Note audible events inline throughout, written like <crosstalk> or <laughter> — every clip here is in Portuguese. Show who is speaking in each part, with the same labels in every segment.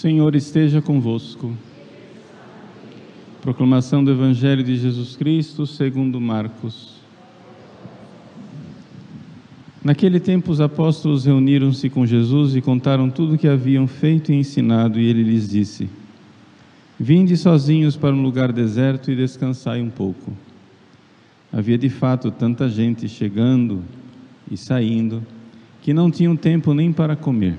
Speaker 1: Senhor esteja convosco. Proclamação do Evangelho de Jesus Cristo segundo Marcos. Naquele tempo os apóstolos reuniram-se com Jesus e contaram tudo o que haviam feito e ensinado, e ele lhes disse: Vinde sozinhos para um lugar deserto e descansai um pouco. Havia de fato tanta gente chegando e saindo que não tinham tempo nem para comer.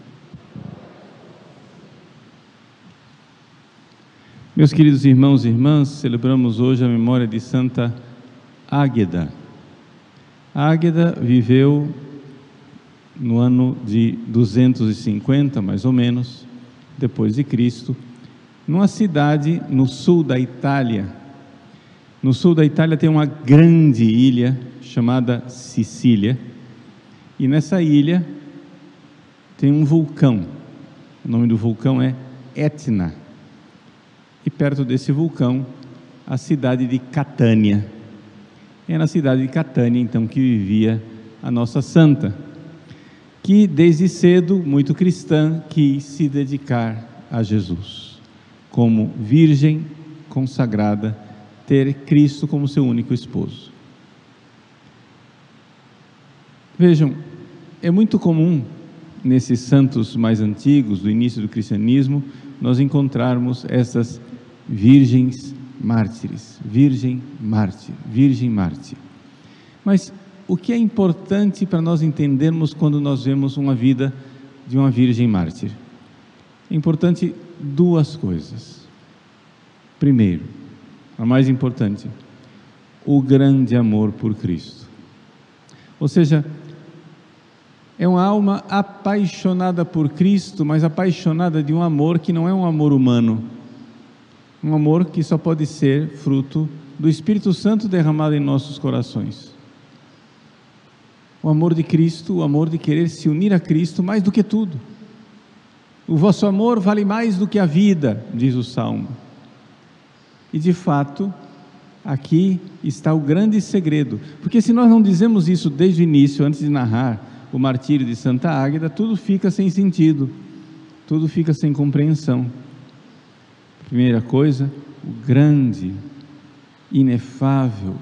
Speaker 1: Meus queridos irmãos e irmãs, celebramos hoje a memória de Santa Águeda. Águeda viveu no ano de 250, mais ou menos, depois de Cristo, numa cidade no sul da Itália. No sul da Itália tem uma grande ilha chamada Sicília, e nessa ilha tem um vulcão. O nome do vulcão é Etna e perto desse vulcão, a cidade de Catânia. É na cidade de Catânia, então, que vivia a nossa santa, que desde cedo, muito cristã, quis se dedicar a Jesus, como virgem consagrada, ter Cristo como seu único esposo. Vejam, é muito comum nesses santos mais antigos, do início do cristianismo, nós encontrarmos essas virgens mártires, virgem mártir, virgem mártir. Mas o que é importante para nós entendermos quando nós vemos uma vida de uma virgem mártir? É importante duas coisas. Primeiro, a mais importante, o grande amor por Cristo. Ou seja, é uma alma apaixonada por Cristo, mas apaixonada de um amor que não é um amor humano, um amor que só pode ser fruto do Espírito Santo derramado em nossos corações. O amor de Cristo, o amor de querer se unir a Cristo mais do que tudo. O vosso amor vale mais do que a vida, diz o salmo. E de fato, aqui está o grande segredo, porque se nós não dizemos isso desde o início, antes de narrar o martírio de Santa Águeda, tudo fica sem sentido, tudo fica sem compreensão. Primeira coisa, o grande, inefável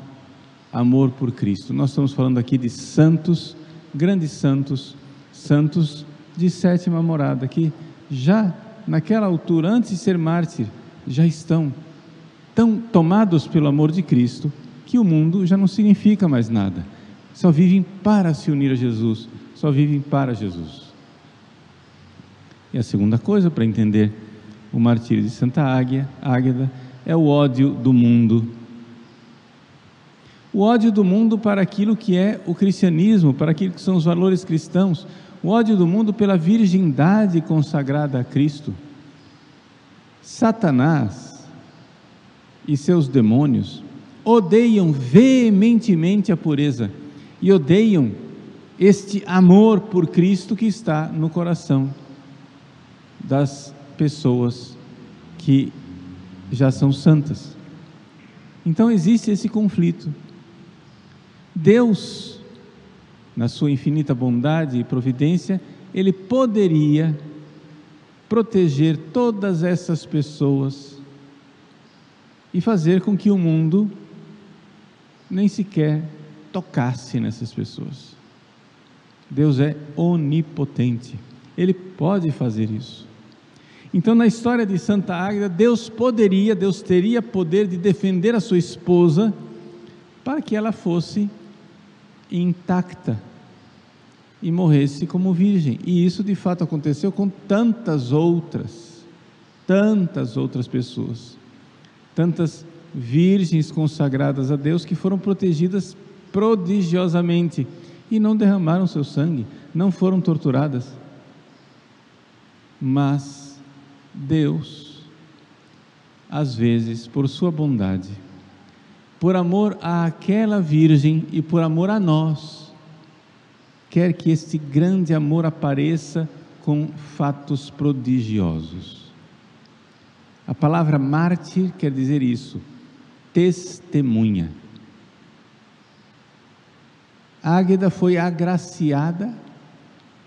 Speaker 1: amor por Cristo. Nós estamos falando aqui de santos, grandes santos, santos de sétima morada, que já naquela altura, antes de ser mártir, já estão tão tomados pelo amor de Cristo que o mundo já não significa mais nada. Só vivem para se unir a Jesus, só vivem para Jesus. E a segunda coisa para entender o martírio de Santa Águia, Águeda, é o ódio do mundo. O ódio do mundo para aquilo que é o cristianismo, para aquilo que são os valores cristãos. O ódio do mundo pela virgindade consagrada a Cristo. Satanás e seus demônios odeiam veementemente a pureza e odeiam este amor por Cristo que está no coração das pessoas que já são santas. Então existe esse conflito. Deus, na sua infinita bondade e providência, ele poderia proteger todas essas pessoas e fazer com que o mundo nem sequer tocasse nessas pessoas. Deus é onipotente, ele pode fazer isso. Então, na história de Santa Águeda, Deus poderia, Deus teria poder de defender a sua esposa para que ela fosse intacta e morresse como virgem. E isso de fato aconteceu com tantas outras, tantas outras pessoas, tantas virgens consagradas a Deus que foram protegidas prodigiosamente e não derramaram seu sangue, não foram torturadas. Mas Deus às vezes, por sua bondade, por amor àquela virgem e por amor a nós, quer que este grande amor apareça com fatos prodigiosos. A palavra mártir quer dizer isso, testemunha. Águeda foi agraciada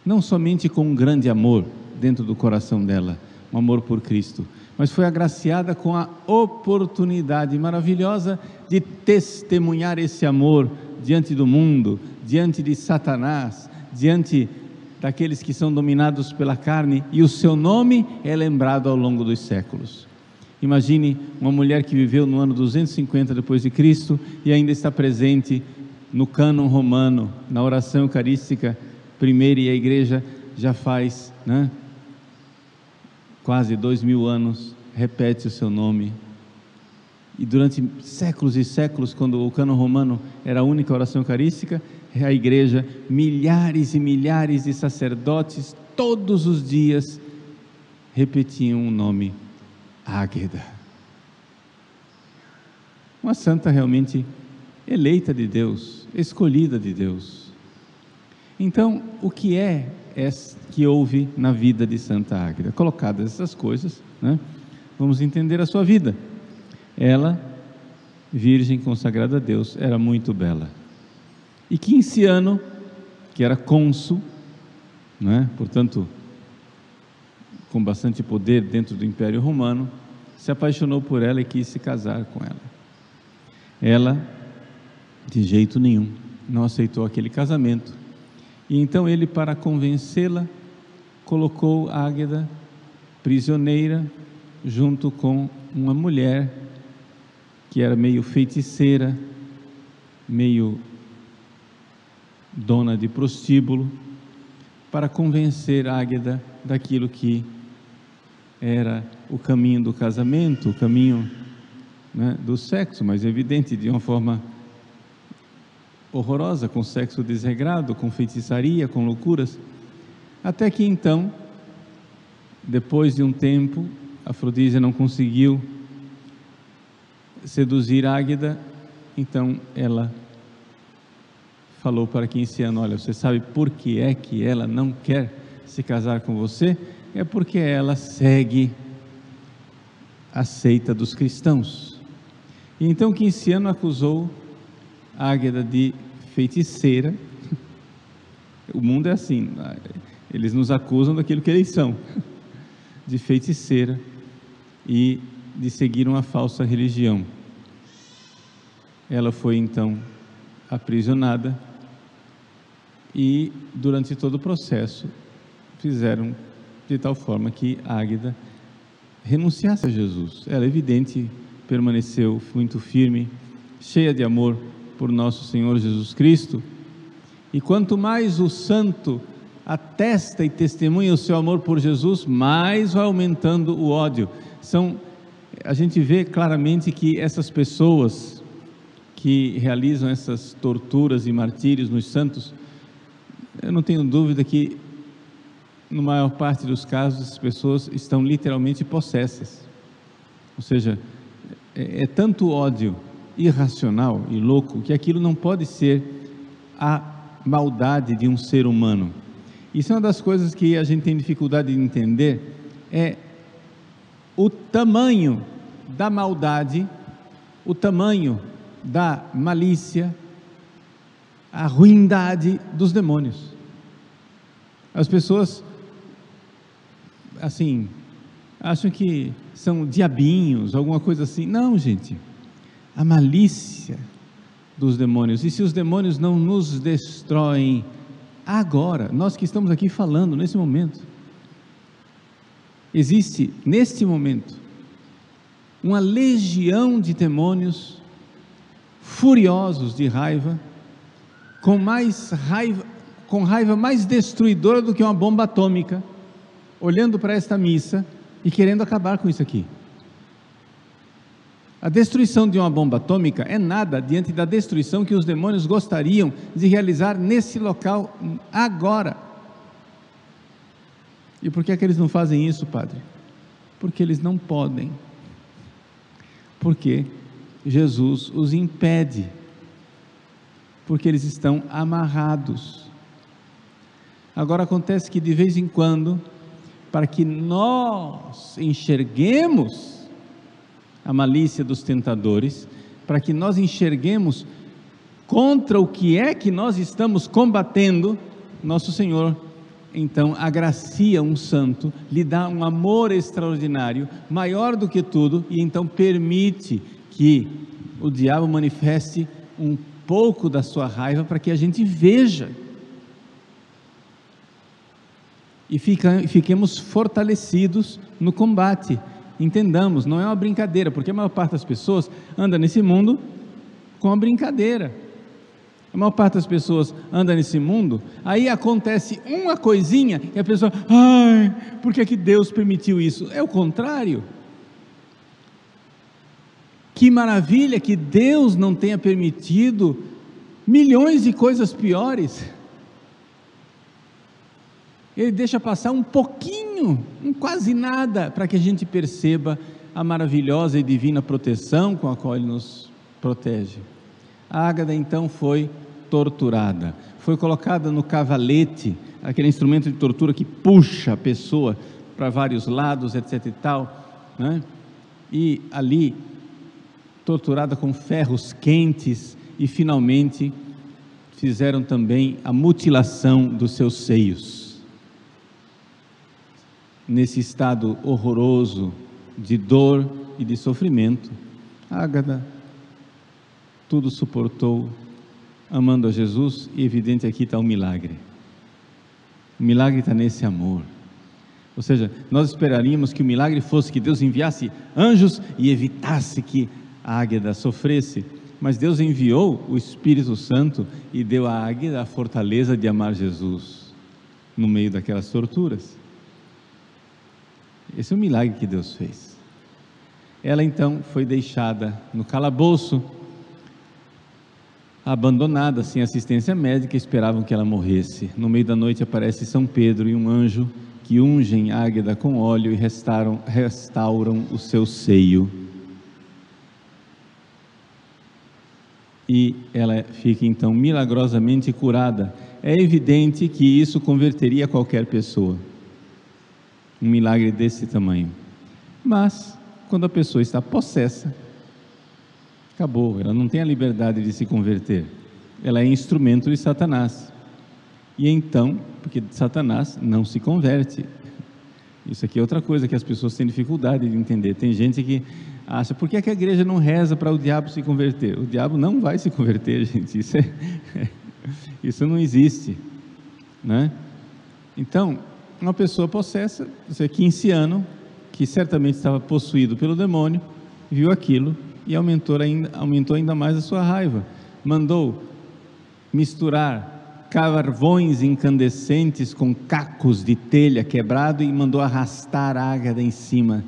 Speaker 1: não somente com um grande amor dentro do coração dela, um amor por Cristo, mas foi agraciada com a oportunidade maravilhosa de testemunhar esse amor diante do mundo, diante de Satanás, diante daqueles que são dominados pela carne, e o seu nome é lembrado ao longo dos séculos. Imagine uma mulher que viveu no ano 250 depois de Cristo e ainda está presente no cânon romano, na oração eucarística primeira e a igreja já faz, né? Quase dois mil anos repete o seu nome. E durante séculos e séculos, quando o cânon romano era a única oração eucarística, a igreja, milhares e milhares de sacerdotes, todos os dias, repetiam o nome Águeda. Uma santa realmente eleita de Deus, escolhida de Deus. Então, o que é que houve na vida de Santa Águeda? Colocadas essas coisas, né, vamos entender a sua vida. Ela, virgem consagrada a Deus, era muito bela. E Quinciano, que era cônsul, né, portanto, com bastante poder dentro do Império Romano, se apaixonou por ela e quis se casar com ela. Ela, de jeito nenhum, não aceitou aquele casamento. E então ele, para convencê-la, colocou Águeda prisioneira junto com uma mulher que era meio feiticeira, meio dona de prostíbulo, para convencer Águeda daquilo que era o caminho do casamento, o caminho né, do sexo, mas evidente de uma forma horrorosa, com sexo desregrado, com feitiçaria, com loucuras, até que então, depois de um tempo, Afrodísia não conseguiu seduzir Águeda, então ela falou para Quinciano: Olha, você sabe por que é que ela não quer se casar com você? é porque ela segue a seita dos cristãos. E então Quinciano acusou Águeda de feiticeira. O mundo é assim, eles nos acusam daquilo que eles são, <laughs> de feiticeira e de seguir uma falsa religião. Ela foi então aprisionada e durante todo o processo fizeram de tal forma que Águeda renunciasse a Jesus. Ela, evidente, permaneceu muito firme, cheia de amor por nosso Senhor Jesus Cristo. E quanto mais o santo atesta e testemunha o seu amor por Jesus, mais vai aumentando o ódio. São a gente vê claramente que essas pessoas que realizam essas torturas e martírios nos santos, eu não tenho dúvida que no maior parte dos casos, as pessoas estão literalmente possessas. Ou seja, é, é tanto ódio irracional e louco que aquilo não pode ser a maldade de um ser humano. Isso é uma das coisas que a gente tem dificuldade de entender, é o tamanho da maldade, o tamanho da malícia, a ruindade dos demônios. As pessoas assim, acham que são diabinhos, alguma coisa assim. Não, gente. A malícia dos demônios. E se os demônios não nos destroem agora, nós que estamos aqui falando nesse momento, existe neste momento uma legião de demônios furiosos de raiva, com mais raiva, com raiva mais destruidora do que uma bomba atômica olhando para esta missa e querendo acabar com isso aqui. A destruição de uma bomba atômica é nada diante da destruição que os demônios gostariam de realizar nesse local agora. E por que é que eles não fazem isso, Padre? Porque eles não podem. Porque Jesus os impede, porque eles estão amarrados. Agora acontece que de vez em quando, para que nós enxerguemos a malícia dos tentadores, para que nós enxerguemos contra o que é que nós estamos combatendo, nosso Senhor então agracia um santo, lhe dá um amor extraordinário, maior do que tudo, e então permite que o diabo manifeste um pouco da sua raiva para que a gente veja. E fica, fiquemos fortalecidos no combate. Entendamos, não é uma brincadeira, porque a maior parte das pessoas anda nesse mundo com a brincadeira. A maior parte das pessoas anda nesse mundo, aí acontece uma coisinha e a pessoa, ai, por que, que Deus permitiu isso? É o contrário. Que maravilha que Deus não tenha permitido milhões de coisas piores. Ele deixa passar um pouquinho, um quase nada, para que a gente perceba a maravilhosa e divina proteção com a qual Ele nos protege. A Ágada então foi torturada, foi colocada no cavalete, aquele instrumento de tortura que puxa a pessoa para vários lados, etc. e tal, né? e ali torturada com ferros quentes e finalmente fizeram também a mutilação dos seus seios. Nesse estado horroroso de dor e de sofrimento, Ágada tudo suportou amando a Jesus, e evidente aqui está o milagre. O milagre está nesse amor. Ou seja, nós esperaríamos que o milagre fosse que Deus enviasse anjos e evitasse que a águeda sofresse, mas Deus enviou o Espírito Santo e deu à águeda a fortaleza de amar Jesus no meio daquelas torturas. Esse é o milagre que Deus fez. Ela então foi deixada no calabouço abandonada, sem assistência médica, esperavam que ela morresse. No meio da noite aparece São Pedro e um anjo que ungem Águeda com óleo e restauram, restauram o seu seio. E ela fica então milagrosamente curada. É evidente que isso converteria qualquer pessoa. Um milagre desse tamanho. Mas, quando a pessoa está possessa, acabou, ela não tem a liberdade de se converter. Ela é instrumento de Satanás. E então, porque Satanás não se converte. Isso aqui é outra coisa que as pessoas têm dificuldade de entender. Tem gente que acha, por que, é que a igreja não reza para o diabo se converter? O diabo não vai se converter, <laughs> gente. Isso, é, <laughs> isso não existe. Né? Então, uma pessoa possessa, você 15 anos, que certamente estava possuído pelo demônio, viu aquilo e aumentou ainda, aumentou ainda mais a sua raiva. Mandou misturar carvões incandescentes com cacos de telha quebrado e mandou arrastar a ágada em cima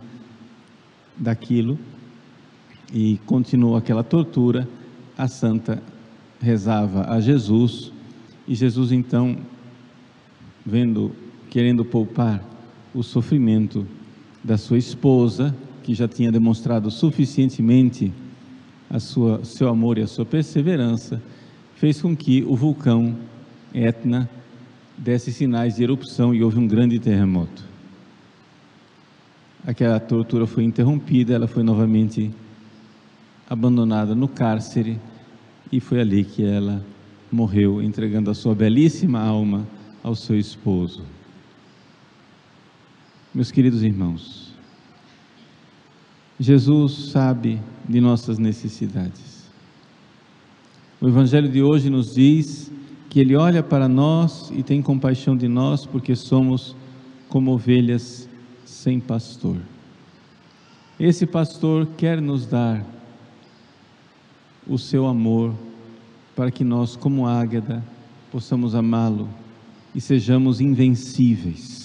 Speaker 1: daquilo e continuou aquela tortura. A santa rezava a Jesus e Jesus então, vendo, querendo poupar o sofrimento da sua esposa, que já tinha demonstrado suficientemente a sua, seu amor e a sua perseverança, fez com que o vulcão Etna desse sinais de erupção e houve um grande terremoto. Aquela tortura foi interrompida, ela foi novamente abandonada no cárcere e foi ali que ela morreu, entregando a sua belíssima alma ao seu esposo. Meus queridos irmãos, Jesus sabe de nossas necessidades. O Evangelho de hoje nos diz que Ele olha para nós e tem compaixão de nós porque somos como ovelhas sem pastor. Esse pastor quer nos dar o seu amor para que nós, como águeda, possamos amá-lo e sejamos invencíveis.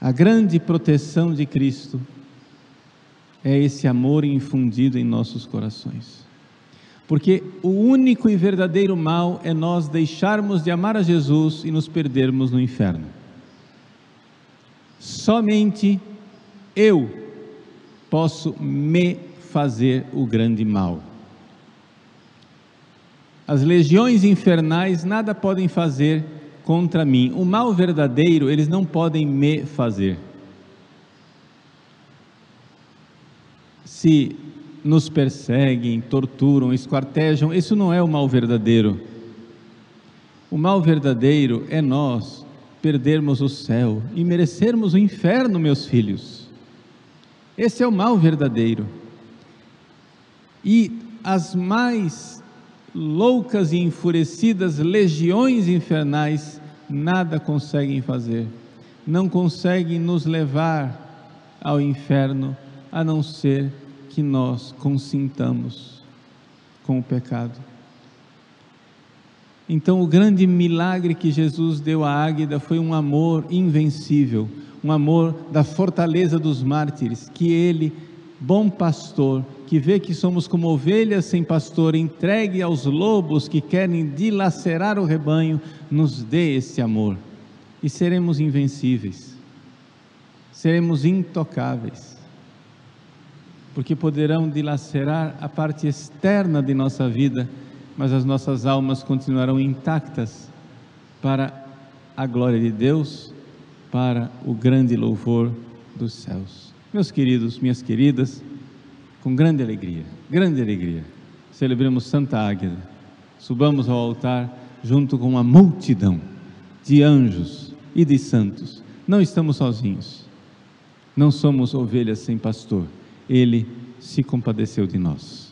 Speaker 1: A grande proteção de Cristo é esse amor infundido em nossos corações. Porque o único e verdadeiro mal é nós deixarmos de amar a Jesus e nos perdermos no inferno. Somente eu posso me fazer o grande mal. As legiões infernais nada podem fazer contra mim. O mal verdadeiro eles não podem me fazer. Se nos perseguem, torturam, esquartejam, isso não é o mal verdadeiro. O mal verdadeiro é nós perdermos o céu e merecermos o inferno, meus filhos. Esse é o mal verdadeiro. E as mais loucas e enfurecidas legiões infernais nada conseguem fazer, não conseguem nos levar ao inferno, a não ser que nós consintamos com o pecado. Então, o grande milagre que Jesus deu à Águida foi um amor invencível, um amor da fortaleza dos mártires, que ele, bom pastor, que vê que somos como ovelhas sem pastor, entregue aos lobos que querem dilacerar o rebanho, nos dê esse amor. E seremos invencíveis, seremos intocáveis, porque poderão dilacerar a parte externa de nossa vida, mas as nossas almas continuarão intactas para a glória de Deus, para o grande louvor dos céus. Meus queridos, minhas queridas, com grande alegria, grande alegria, celebremos Santa Águeda, subamos ao altar junto com uma multidão de anjos e de santos. Não estamos sozinhos, não somos ovelhas sem pastor, ele se compadeceu de nós.